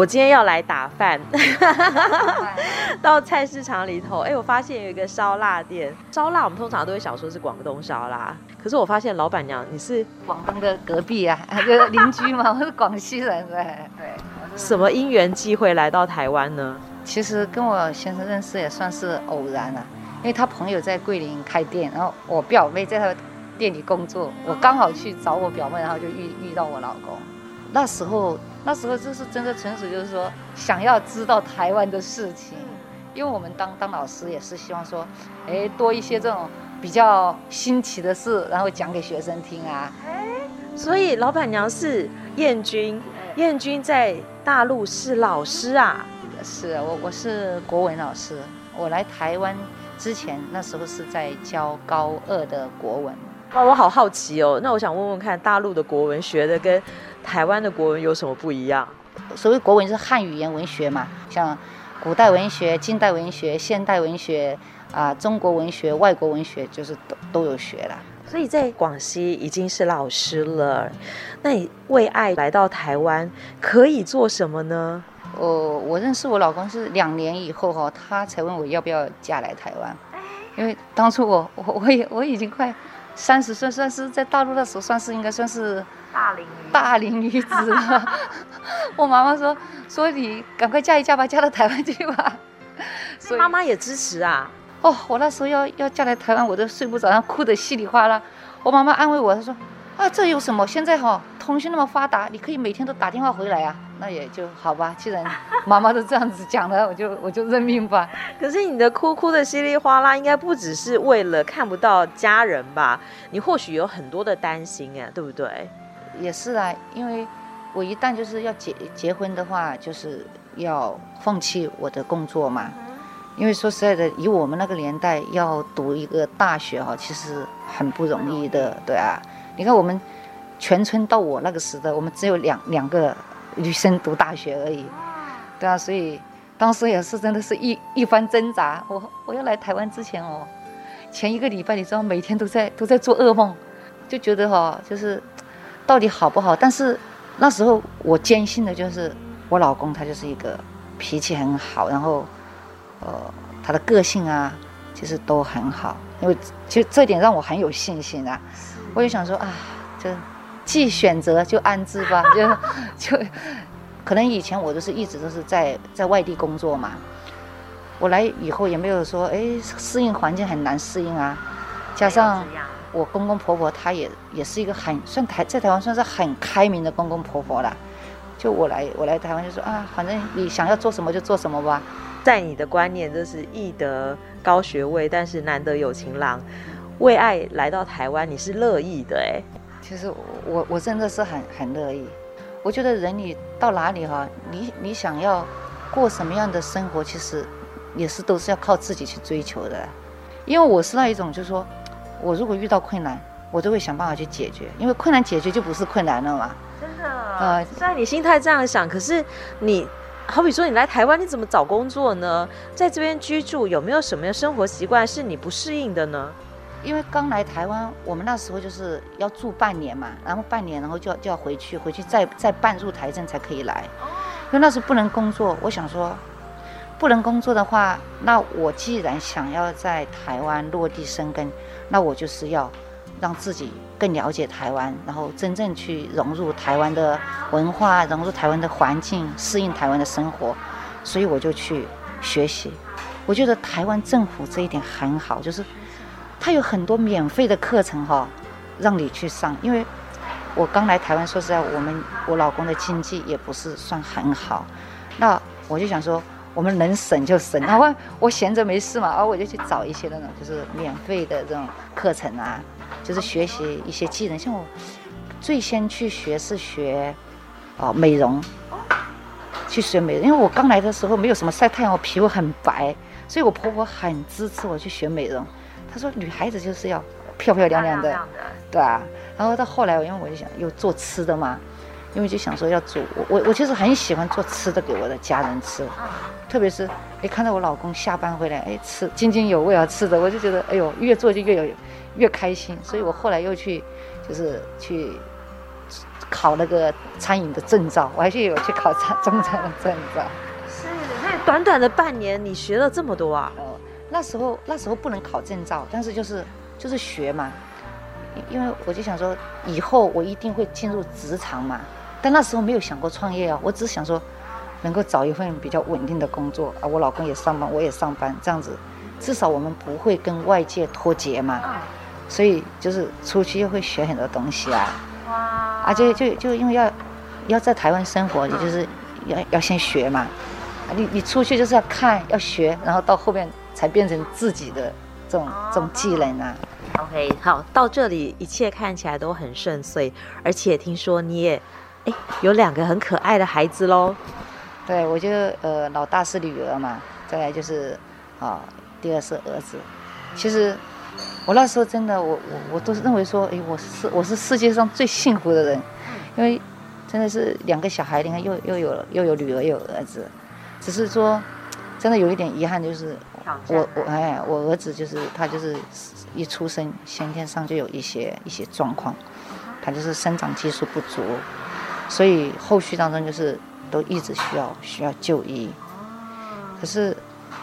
我今天要来打饭，到菜市场里头，哎，我发现有一个烧腊店，烧腊我们通常都会想说是广东烧腊，可是我发现老板娘你是广东的隔壁啊，就是邻居嘛，我是广西人，对对。什么因缘际会来到台湾呢？其实跟我先生认识也算是偶然了，因为他朋友在桂林开店，然后我表妹在他店里工作，我刚好去找我表妹，然后就遇遇到我老公，那时候。那时候就是真的纯属就是说想要知道台湾的事情，因为我们当当老师也是希望说，哎，多一些这种比较新奇的事，然后讲给学生听啊。哎，所以老板娘是燕君，燕君在大陆是老师啊？是我我是国文老师，我来台湾之前那时候是在教高二的国文。哇，我好好奇哦，那我想问问看，大陆的国文学的跟台湾的国文有什么不一样？所谓国文是汉语言文学嘛，像古代文学、近代文学、现代文学啊、呃，中国文学、外国文学，就是都都有学了。所以在广西已经是老师了，那你为爱来到台湾可以做什么呢？我我认识我老公是两年以后哈，他才问我要不要嫁来台湾，因为当初我我我也我已经快三十岁，算是在大陆的时候，算是应该算是。大龄大龄女子了，我妈妈说说你赶快嫁一嫁吧，嫁到台湾去吧。所以妈妈也支持啊。哦，我那时候要要嫁来台湾，我都睡不着，哭得稀里哗啦。我妈妈安慰我，她说啊，这有什么？现在哈、哦、通讯那么发达，你可以每天都打电话回来啊。那也就好吧，既然妈妈都这样子讲了，我就我就认命吧。可是你的哭哭的稀里哗啦，应该不只是为了看不到家人吧？你或许有很多的担心啊，对不对？也是啊，因为我一旦就是要结结婚的话，就是要放弃我的工作嘛。因为说实在的，以我们那个年代要读一个大学哈，其实很不容易的，对啊。你看我们全村到我那个时代，我们只有两两个女生读大学而已，对啊。所以当时也是真的是一一番挣扎。我我要来台湾之前哦，前一个礼拜你知道，每天都在都在做噩梦，就觉得哈，就是。到底好不好？但是那时候我坚信的就是我老公他就是一个脾气很好，然后呃他的个性啊其实都很好，因为其实这点让我很有信心啊。我就想说啊，就既选择就安置吧，就就可能以前我都是一直都是在在外地工作嘛，我来以后也没有说哎适应环境很难适应啊，加上。我公公婆婆他也也是一个很算台在台湾算是很开明的公公婆婆了，就我来我来台湾就说啊，反正你想要做什么就做什么吧。在你的观念，就是易得高学位，但是难得有情郎。为爱来到台湾，你是乐意的哎。其实我我真的是很很乐意。我觉得人你到哪里哈，你你想要过什么样的生活，其实也是都是要靠自己去追求的。因为我是那一种，就是说。我如果遇到困难，我都会想办法去解决，因为困难解决就不是困难了嘛。真的，呃，虽然你心态这样想，可是你，好比说你来台湾，你怎么找工作呢？在这边居住，有没有什么样生活习惯是你不适应的呢？因为刚来台湾，我们那时候就是要住半年嘛，然后半年，然后就要就要回去，回去再再办入台证才可以来。因为那时候不能工作，我想说，不能工作的话，那我既然想要在台湾落地生根。那我就是要让自己更了解台湾，然后真正去融入台湾的文化，融入台湾的环境，适应台湾的生活，所以我就去学习。我觉得台湾政府这一点很好，就是他有很多免费的课程哈，让你去上。因为我刚来台湾，说实在，我们我老公的经济也不是算很好，那我就想说。我们能省就省，然后我闲着没事嘛，然后我就去找一些那种就是免费的这种课程啊，就是学习一些技能。像我最先去学是学哦美容，去学美容，因为我刚来的时候没有什么晒太阳，我皮肤很白，所以我婆婆很支持我去学美容。她说女孩子就是要漂漂亮亮的，对啊。然后到后来，因为我就想又做吃的嘛，因为就想说要煮，我我我其实很喜欢做吃的给我的家人吃，特别是哎看到我老公下班回来，哎吃津津有味啊吃的，我就觉得哎呦越做就越有越开心，所以我后来又去就是去考那个餐饮的证照，我还去有去考餐中餐的证照。是，那短短的半年你学了这么多啊？哦，那时候那时候不能考证照，但是就是就是学嘛，因为我就想说以后我一定会进入职场嘛。但那时候没有想过创业啊，我只想说，能够找一份比较稳定的工作啊，我老公也上班，我也上班，这样子，至少我们不会跟外界脱节嘛。所以就是出去又会学很多东西啊。哇。啊，就就就因为要要在台湾生活，也就是要要先学嘛。你你出去就是要看要学，然后到后面才变成自己的这种这种技能啊。OK，好，到这里一切看起来都很顺遂，而且听说你也。哎，有两个很可爱的孩子喽。对，我就呃，老大是女儿嘛，再来就是啊、哦，第二是儿子。其实我那时候真的，我我我都是认为说，哎，我是我是世界上最幸福的人，因为真的是两个小孩，你看又又有又有女儿又有儿子，只是说真的有一点遗憾，就是我我哎，我儿子就是他就是一出生先天上就有一些一些状况，他就是生长激素不足。所以后续当中就是都一直需要需要就医，可是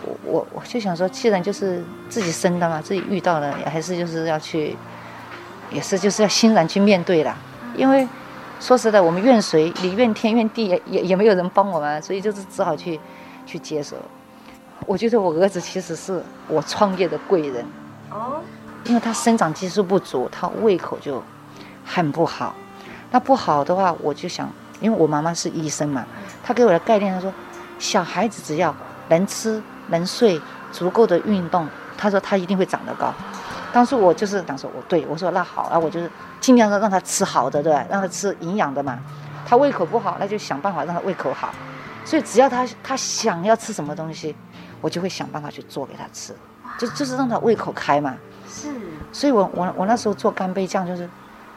我我我就想说，既然就是自己生的嘛，自己遇到了，还是就是要去，也是就是要欣然去面对的。因为说实在，我们怨谁？你怨天怨地也也也没有人帮我们，所以就是只好去去接受。我觉得我儿子其实是我创业的贵人哦，因为他生长激素不足，他胃口就很不好。那不好的话，我就想，因为我妈妈是医生嘛，她给我的概念，她说，小孩子只要能吃能睡，足够的运动，她说他一定会长得高。当时我就是想说，我对我说那好，那，我就是尽量的让他吃好的，对吧？让他吃营养的嘛。他胃口不好，那就想办法让他胃口好。所以只要他他想要吃什么东西，我就会想办法去做给他吃，就就是让他胃口开嘛。是。所以我我我那时候做干贝酱就是。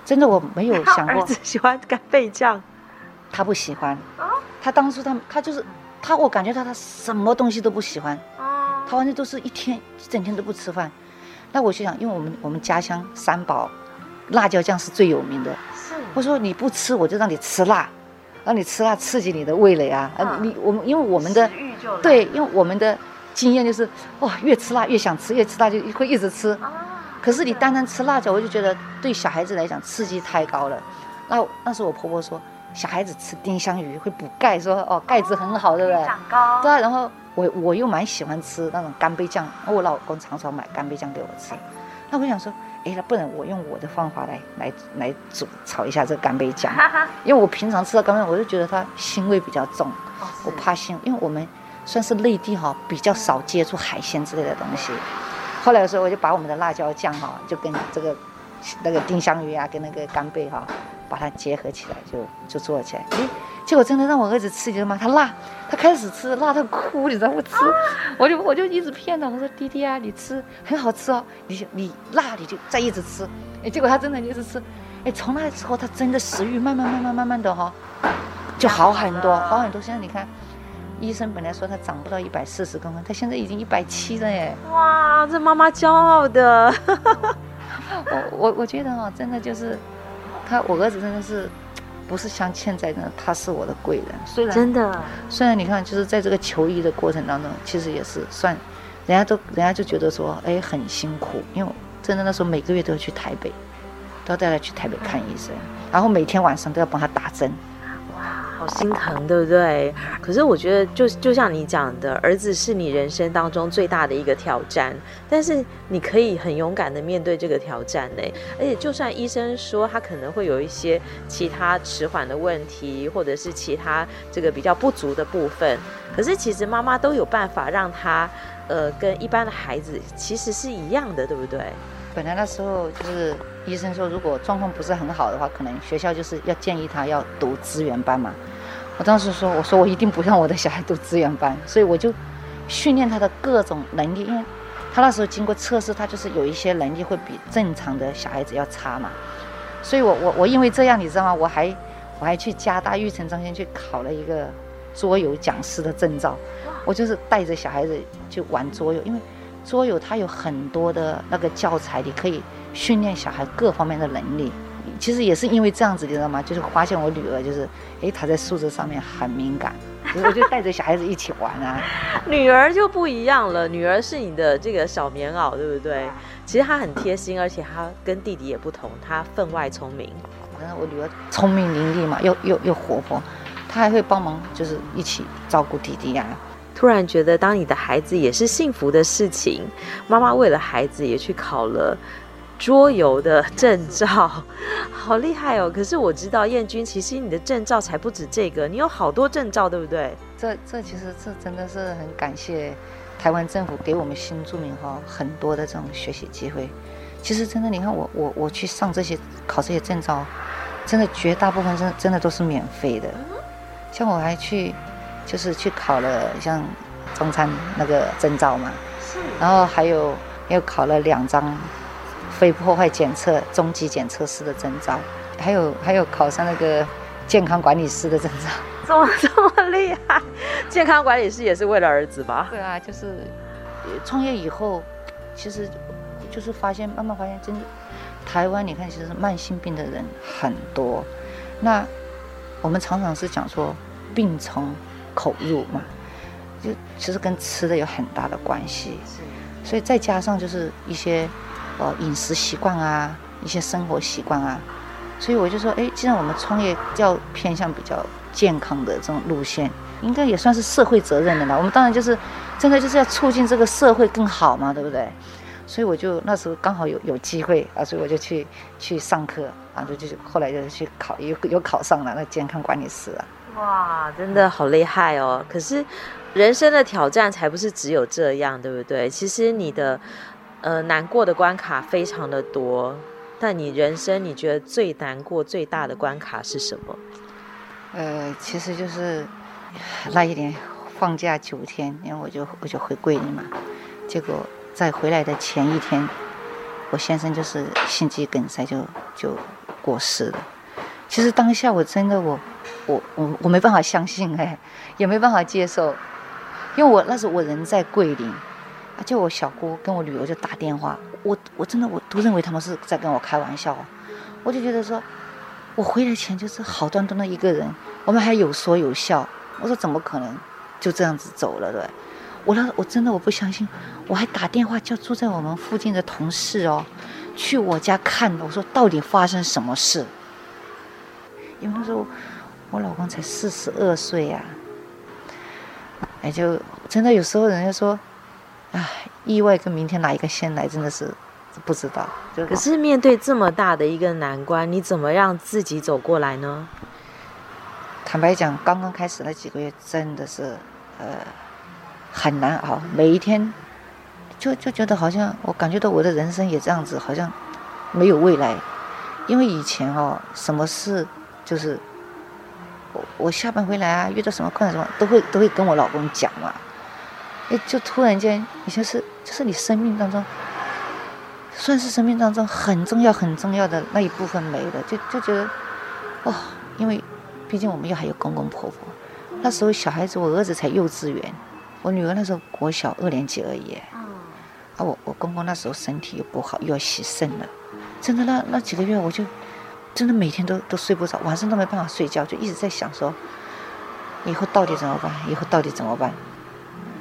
真的我没有想过，儿子喜欢干贝酱，他不喜欢。他当初他他就是他，我感觉到他什么东西都不喜欢。他完全都是一天一整天都不吃饭。那我就想，因为我们我们家乡三宝，辣椒酱是最有名的。是。我说你不吃，我就让你吃辣，让你吃辣刺激你的味蕾啊。啊。你我们因为我们的对，因为我们的经验就是哇，越吃辣越想吃，越吃辣就会一直吃。可是你单单吃辣椒，我就觉得对小孩子来讲刺激太高了。那那时候我婆婆说，小孩子吃丁香鱼会补钙，说哦钙质很好，对不对？长高。对啊，然后我我又蛮喜欢吃那种干贝酱，我老公常常买干贝酱给我吃。那我想说，哎，那不然我用我的方法来来来煮炒一下这个干贝酱，因为我平常吃的干贝，我就觉得它腥味比较重，我怕腥，因为我们算是内地哈比较少接触海鲜之类的东西。后来的时候，我就把我们的辣椒酱哈，就跟这个那个丁香鱼啊，跟那个干贝哈，把它结合起来，就就做起来。诶，结果真的让我儿子吃，你知道吗？他辣，他开始吃辣到哭，你知道不吃？我就我就一直骗他，我说弟弟啊，你吃很好吃哦，你你辣你就再一直吃。诶，结果他真的一直吃，诶，从那之后他真的食欲慢慢慢慢慢慢的哈，就好很多，好很多。现在你看。医生本来说他长不到一百四十公分，他现在已经一百七了耶！哇，这妈妈骄傲的。我我我觉得哦，真的就是他，我儿子真的是不是像现在的，他是我的贵人。虽然真的，虽然你看，就是在这个求医的过程当中，其实也是算，人家都人家就觉得说，哎，很辛苦，因为真的那时候每个月都要去台北，都要带他去台北看医生，然后每天晚上都要帮他打针。好心疼，对不对？可是我觉得就，就像你讲的，儿子是你人生当中最大的一个挑战，但是你可以很勇敢的面对这个挑战呢。而且，就算医生说他可能会有一些其他迟缓的问题，或者是其他这个比较不足的部分，可是其实妈妈都有办法让他，呃，跟一般的孩子其实是一样的，对不对？本来那时候就是医生说，如果状况不是很好的话，可能学校就是要建议他要读资源班嘛。我当时说，我说我一定不让我的小孩读资源班，所以我就训练他的各种能力，因为他那时候经过测试，他就是有一些能力会比正常的小孩子要差嘛。所以我我我因为这样，你知道吗？我还我还去加大育成中心去考了一个桌游讲师的证照。我就是带着小孩子去玩桌游，因为桌游它有很多的那个教材，你可以训练小孩各方面的能力。其实也是因为这样子，你知道吗？就是发现我女儿就是，哎，她在数字上面很敏感，我就带着小孩子一起玩啊。女儿就不一样了，女儿是你的这个小棉袄，对不对？其实她很贴心，而且她跟弟弟也不同，她分外聪明。我女儿聪明伶俐嘛，又又又活泼，她还会帮忙，就是一起照顾弟弟呀、啊。突然觉得，当你的孩子也是幸福的事情。妈妈为了孩子也去考了桌游的证照，好厉害哦！可是我知道燕君，其实你的证照才不止这个，你有好多证照，对不对？这这其实这真的是很感谢台湾政府给我们新住民哈很多的这种学习机会。其实真的，你看我我我去上这些考这些证照，真的绝大部分真的真的都是免费的。像我还去。就是去考了像中餐那个证照嘛，是，然后还有又考了两张非破坏检测中级检测师的证照，还有还有考上那个健康管理师的证照。怎么这么厉害？健康管理师也是为了儿子吧？对啊，就是创业以后，其实就是发现慢慢发现，真的台湾你看，其实慢性病的人很多。那我们常常是讲说病从口入嘛，就其实跟吃的有很大的关系，所以再加上就是一些呃饮食习惯啊，一些生活习惯啊，所以我就说，哎，既然我们创业要偏向比较健康的这种路线，应该也算是社会责任的啦。我们当然就是真的就是要促进这个社会更好嘛，对不对？所以我就那时候刚好有有机会啊，所以我就去去上课啊，就就后来就去考，又又考上了那健康管理师啊。哇，真的好厉害哦！可是人生的挑战才不是只有这样，对不对？其实你的呃难过的关卡非常的多，但你人生你觉得最难过、最大的关卡是什么？呃，其实就是那一年放假九天，然后我就我就回桂林嘛，结果在回来的前一天，我先生就是心肌梗塞就就过世了。其实当下我真的我。我我我没办法相信哎，也没办法接受，因为我那时候我人在桂林，啊，就我小姑跟我女儿就打电话，我我真的我都认为他们是在跟我开玩笑，我就觉得说，我回来前就是好端端的一个人，我们还有说有笑，我说怎么可能就这样子走了对？我那我真的我不相信，我还打电话叫住在我们附近的同事哦，去我家看，我说到底发生什么事？因为那时候。我老公才四十二岁呀，哎，就真的有时候人家说，哎，意外跟明天哪一个先来，真的是不知道。可是面对这么大的一个难关，你怎么让自己走过来呢？坦白讲，刚刚开始那几个月真的是，呃，很难熬。每一天，就就觉得好像我感觉到我的人生也这样子，好像没有未来。因为以前哦，什么事就是。我我下班回来啊，遇到什么困难什么，都会都会跟我老公讲嘛。哎，就突然间，你就是就是你生命当中，算是生命当中很重要很重要的那一部分没了，就就觉得，哦，因为毕竟我们又还有公公婆婆。那时候小孩子，我儿子才幼稚园，我女儿那时候国小二年级而已。啊，我我公公那时候身体又不好，又要洗肾了，真的那那几个月我就。真的每天都都睡不着，晚上都没办法睡觉，就一直在想说，以后到底怎么办？以后到底怎么办？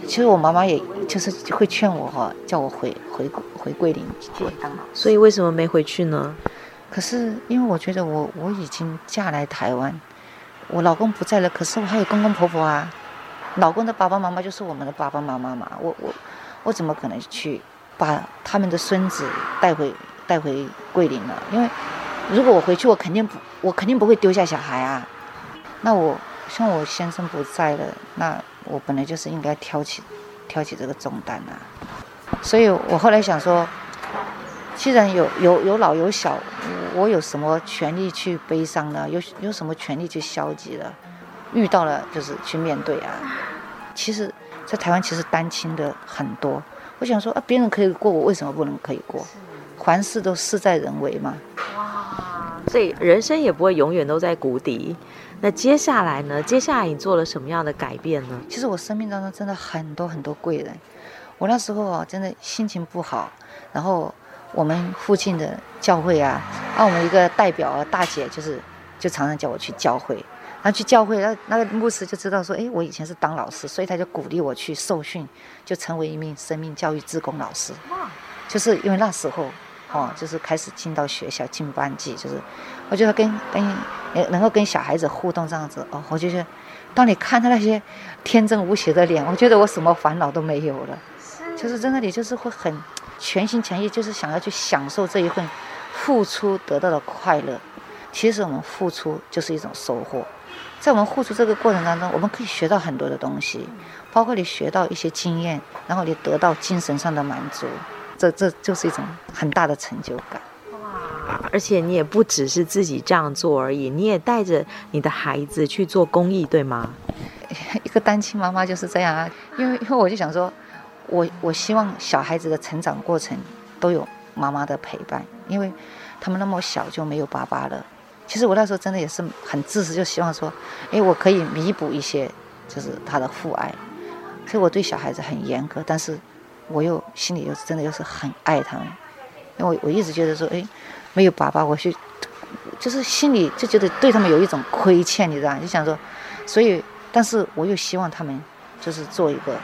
其实我妈妈也就是会劝我哈，叫我回回回桂林。所以为什么没回去呢？可是因为我觉得我我已经嫁来台湾，我老公不在了，可是我还有公公婆婆啊，老公的爸爸妈妈就是我们的爸爸妈妈嘛，我我我怎么可能去把他们的孙子带回带回桂林呢？因为。如果我回去，我肯定不，我肯定不会丢下小孩啊。那我像我先生不在了，那我本来就是应该挑起，挑起这个重担啊。所以我后来想说，既然有有有老有小，我有什么权利去悲伤呢？有有什么权利去消极了？遇到了就是去面对啊。其实，在台湾其实单亲的很多。我想说啊，别人可以过，我为什么不能可以过？凡事都事在人为嘛。所以人生也不会永远都在谷底。那接下来呢？接下来你做了什么样的改变呢？其实我生命当中真的很多很多贵人。我那时候啊，真的心情不好，然后我们附近的教会啊，啊，我们一个代表啊，大姐就是就常常叫我去教会，然后去教会，那那个牧师就知道说，哎，我以前是当老师，所以他就鼓励我去受训，就成为一名生命教育志工老师。就是因为那时候。哦，就是开始进到学校进班级，就是我觉得跟跟能够跟小孩子互动这样子哦，我就觉得，当你看他那些天真无邪的脸，我觉得我什么烦恼都没有了，就是在那里就是会很全心全意，就是想要去享受这一份付出得到的快乐。其实我们付出就是一种收获，在我们付出这个过程当中，我们可以学到很多的东西，包括你学到一些经验，然后你得到精神上的满足。这这就是一种很大的成就感，哇！而且你也不只是自己这样做而已，你也带着你的孩子去做公益，对吗？一个单亲妈妈就是这样啊，因为因为我就想说，我我希望小孩子的成长过程都有妈妈的陪伴，因为他们那么小就没有爸爸了。其实我那时候真的也是很自私，就希望说，哎，我可以弥补一些，就是他的父爱。所以我对小孩子很严格，但是。我又心里又真的又是很爱他们，因为我我一直觉得说，哎，没有爸爸，我去，就是心里就觉得对他们有一种亏欠，你知道？就想说，所以，但是我又希望他们就是做一个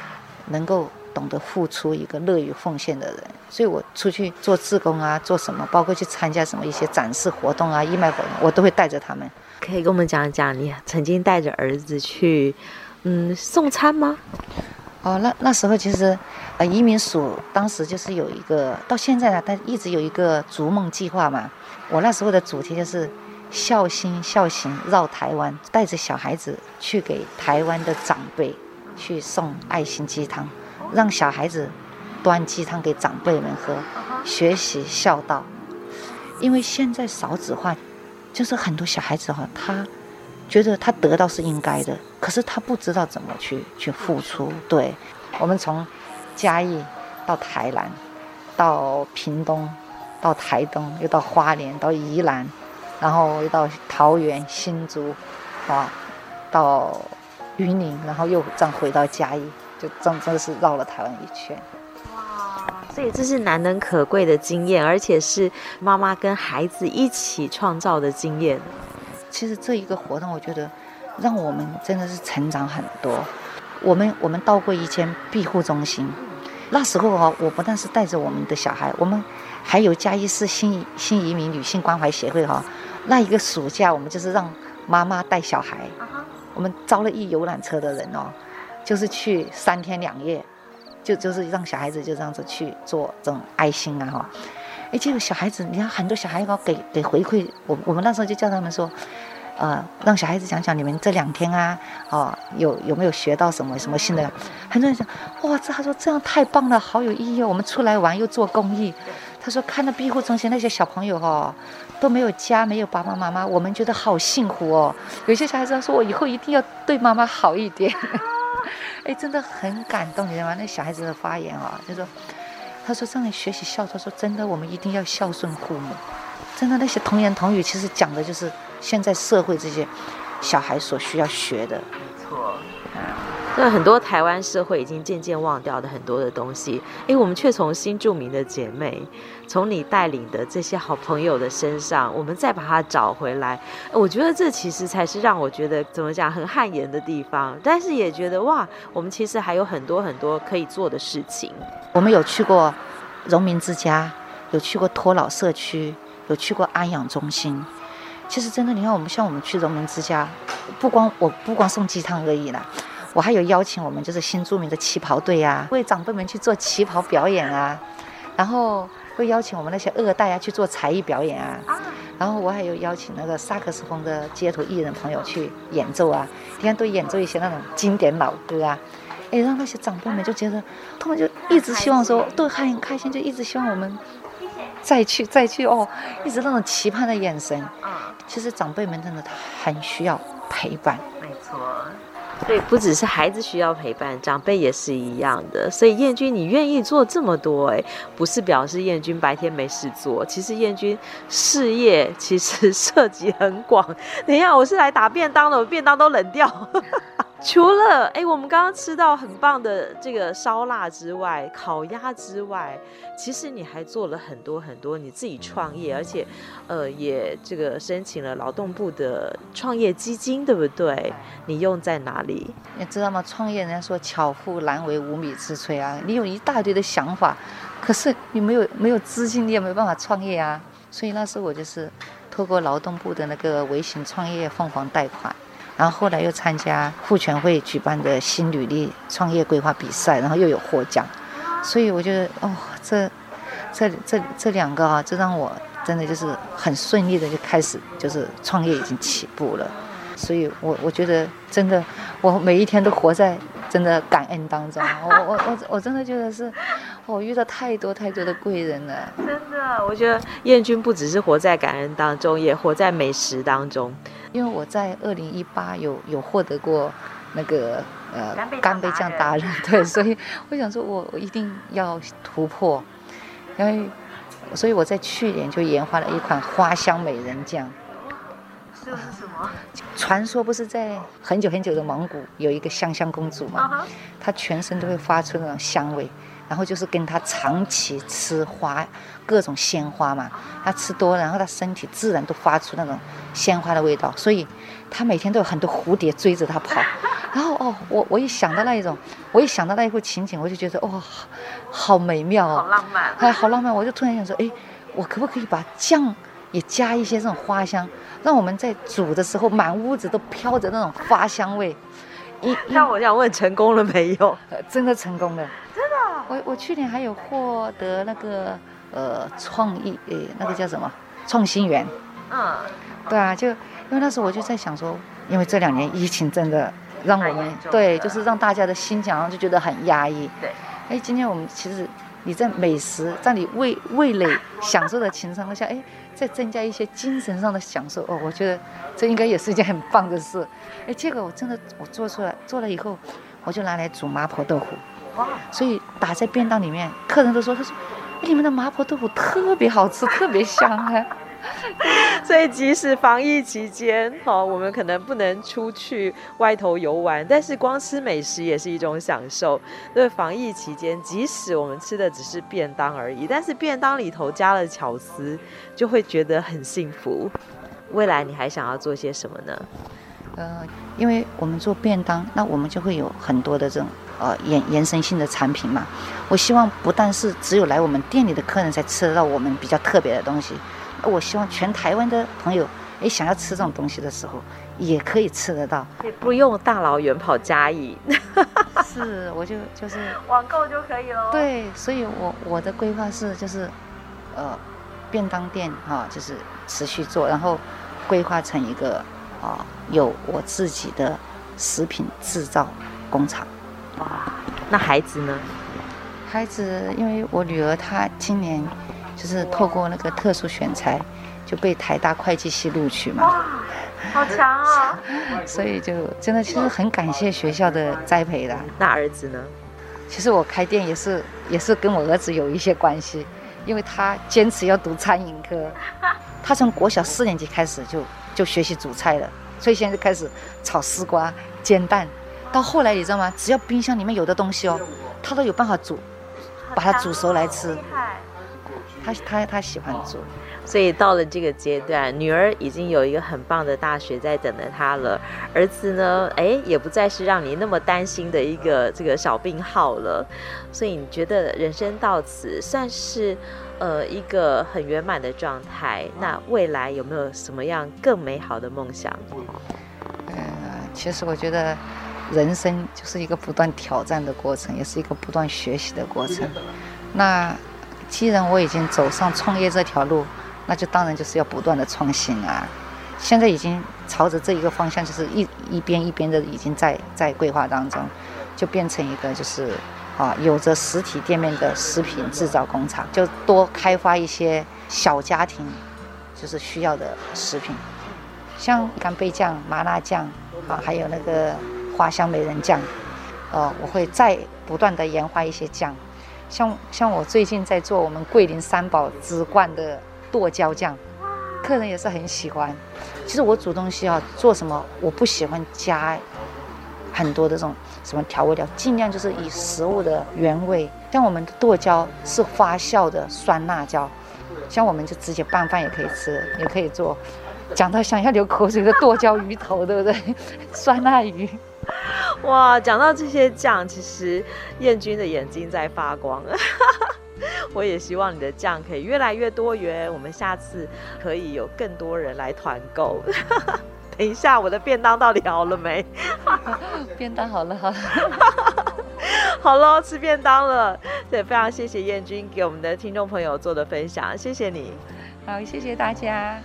能够懂得付出、一个乐于奉献的人，所以我出去做志工啊，做什么，包括去参加什么一些展示活动啊、义卖活动，我都会带着他们。可以跟我们讲一讲，你曾经带着儿子去，嗯，送餐吗？哦，那那时候其实，呃，移民署当时就是有一个，到现在呢，它一直有一个逐梦计划嘛。我那时候的主题就是孝心孝行绕台湾，带着小孩子去给台湾的长辈去送爱心鸡汤，让小孩子端鸡汤给长辈们喝，学习孝道。因为现在少子化，就是很多小孩子哈，他。觉得他得到是应该的，可是他不知道怎么去去付出。对，我们从嘉义到台南，到屏东，到台东，又到花莲，到宜兰，然后又到桃园、新竹，啊，到云林，然后又这样回到嘉义，就真真的是绕了台湾一圈。哇，所以这是难能可贵的经验，而且是妈妈跟孩子一起创造的经验。其实这一个活动，我觉得让我们真的是成长很多。我们我们到过一间庇护中心，那时候哈，我不但是带着我们的小孩，我们还有嘉义市新新移民女性关怀协会哈。那一个暑假，我们就是让妈妈带小孩，我们招了一游览车的人哦，就是去三天两夜，就就是让小孩子就这样子去做这种爱心啊哈。哎，这个小孩子，你看很多小孩要给给回馈，我我们那时候就叫他们说，呃，让小孩子讲讲你们这两天啊，哦，有有没有学到什么什么新的？很多人讲，哇，这他说这样太棒了，好有意义哦。我们出来玩又做公益，他说看到庇护中心那些小朋友、哦，都没有家，没有爸爸妈妈，我们觉得好幸福哦。有些小孩子他说，我以后一定要对妈妈好一点。哎，真的很感动，你知道吗？那小孩子的发言啊、哦，就说。他说：“让你学习孝，他说真的，我们一定要孝顺父母。真的，那些童言童语，其实讲的就是现在社会这些小孩所需要学的。没错，”那很多台湾社会已经渐渐忘掉的很多的东西，哎，我们却从新著名的姐妹，从你带领的这些好朋友的身上，我们再把它找回来。我觉得这其实才是让我觉得怎么讲很汗颜的地方，但是也觉得哇，我们其实还有很多很多可以做的事情。我们有去过荣民之家，有去过托老社区，有去过安养中心。其实真的，你看我们像我们去荣民之家，不光我不光送鸡汤而已啦。我还有邀请我们就是新著名的旗袍队啊，为长辈们去做旗袍表演啊，然后会邀请我们那些二代啊去做才艺表演啊，然后我还有邀请那个萨克斯风的街头艺人朋友去演奏啊，你看都演奏一些那种经典老歌啊，哎，让那些长辈们就觉得，他们就一直希望说，都很开心，就一直希望我们再去再去哦，一直那种期盼的眼神。其实长辈们真的他很需要陪伴。没错。对，不只是孩子需要陪伴，长辈也是一样的。所以燕君，你愿意做这么多，哎，不是表示燕君白天没事做，其实燕君事业其实 涉及很广。等一下，我是来打便当的，我便当都冷掉。除了哎，我们刚刚吃到很棒的这个烧腊之外，烤鸭之外，其实你还做了很多很多，你自己创业，而且，呃，也这个申请了劳动部的创业基金，对不对？你用在哪里？你知道吗？创业人家说巧妇难为无米之炊啊，你有一大堆的想法，可是你没有没有资金，你也没办法创业啊。所以那时候我就是透过劳动部的那个微型创业凤凰贷款。然后后来又参加妇权会举办的新履历创业规划比赛，然后又有获奖，所以我觉得哦，这、这、这这两个啊，这让我真的就是很顺利的就开始就是创业已经起步了，所以我我觉得真的我每一天都活在真的感恩当中，我我我我真的觉得是我遇到太多太多的贵人了，真的，我觉得燕君不只是活在感恩当中，也活在美食当中。因为我在二零一八有有获得过那个呃干杯酱达人，对，所以我想说我我一定要突破，因为所以我在去年就研发了一款花香美人酱。这是什么？传说不是在很久很久的蒙古有一个香香公主吗？她全身都会发出那种香味。然后就是跟他长期吃花，各种鲜花嘛，他吃多了，然后他身体自然都发出那种鲜花的味道，所以他每天都有很多蝴蝶追着他跑。然后哦，我我一想到那一种，我一想到那一幅情景，我就觉得哦，好美妙哦，好浪漫，哎，好浪漫。我就突然想说，哎，我可不可以把酱也加一些这种花香，让我们在煮的时候满屋子都飘着那种花香味。一，那我想问，成功了没有？真的成功了。我我去年还有获得那个呃创意诶，那个叫什么创新园？嗯，对啊，就因为那时候我就在想说，因为这两年疫情真的让我们对，就是让大家的心情就觉得很压抑。对，哎，今天我们其实你在美食，在你味味蕾享受的情况下，哎，再增加一些精神上的享受哦，我觉得这应该也是一件很棒的事。哎，这个我真的我做出来做了以后，我就拿来煮麻婆豆腐。所以打在便当里面，客人都说：“他说，你们的麻婆豆腐特别好吃，特别香啊。”所以即使防疫期间，好，我们可能不能出去外头游玩，但是光吃美食也是一种享受。对，防疫期间，即使我们吃的只是便当而已，但是便当里头加了巧思，就会觉得很幸福。未来你还想要做些什么呢？呃，因为我们做便当，那我们就会有很多的这种。呃，延延伸性的产品嘛，我希望不但是只有来我们店里的客人才吃得到我们比较特别的东西，我希望全台湾的朋友，哎，想要吃这种东西的时候，也可以吃得到，不用大老远跑嘉义。是，我就就是 网购就可以了。对，所以我我的规划是就是，呃，便当店哈、啊，就是持续做，然后规划成一个啊，有我自己的食品制造工厂。哇，那孩子呢？孩子，因为我女儿她今年就是透过那个特殊选材，就被台大会计系录取嘛。哇，好强啊！所以就真的其实很感谢学校的栽培的。那儿子呢？其实我开店也是也是跟我儿子有一些关系，因为他坚持要读餐饮科，他从国小四年级开始就就学习煮菜了，所以现在就开始炒丝瓜、煎蛋。到后来你知道吗？只要冰箱里面有的东西哦，他都有办法煮，把它煮熟来吃。他他他喜欢煮，所以到了这个阶段，女儿已经有一个很棒的大学在等着她了。儿子呢，哎，也不再是让你那么担心的一个这个小病号了。所以你觉得人生到此算是呃一个很圆满的状态？那未来有没有什么样更美好的梦想？呃，其实我觉得。人生就是一个不断挑战的过程，也是一个不断学习的过程。那既然我已经走上创业这条路，那就当然就是要不断的创新啊。现在已经朝着这一个方向，就是一一边一边的已经在在规划当中，就变成一个就是啊有着实体店面的食品制造工厂，就多开发一些小家庭就是需要的食品，像干贝酱、麻辣酱啊，还有那个。花香美人酱，呃，我会再不断的研发一些酱，像像我最近在做我们桂林三宝之冠的剁椒酱，客人也是很喜欢。其实我煮东西啊，做什么我不喜欢加很多的这种什么调味料，尽量就是以食物的原味。像我们的剁椒是发酵的酸辣椒，像我们就直接拌饭也可以吃，也可以做。讲到想要流口水的剁椒鱼头，对不对？酸辣鱼。哇，讲到这些酱，其实燕君的眼睛在发光。我也希望你的酱可以越来越多元，我们下次可以有更多人来团购。等一下，我的便当到底好了没？便当好了，好了，好喽，吃便当了。对，非常谢谢燕君给我们的听众朋友做的分享，谢谢你。好，谢谢大家。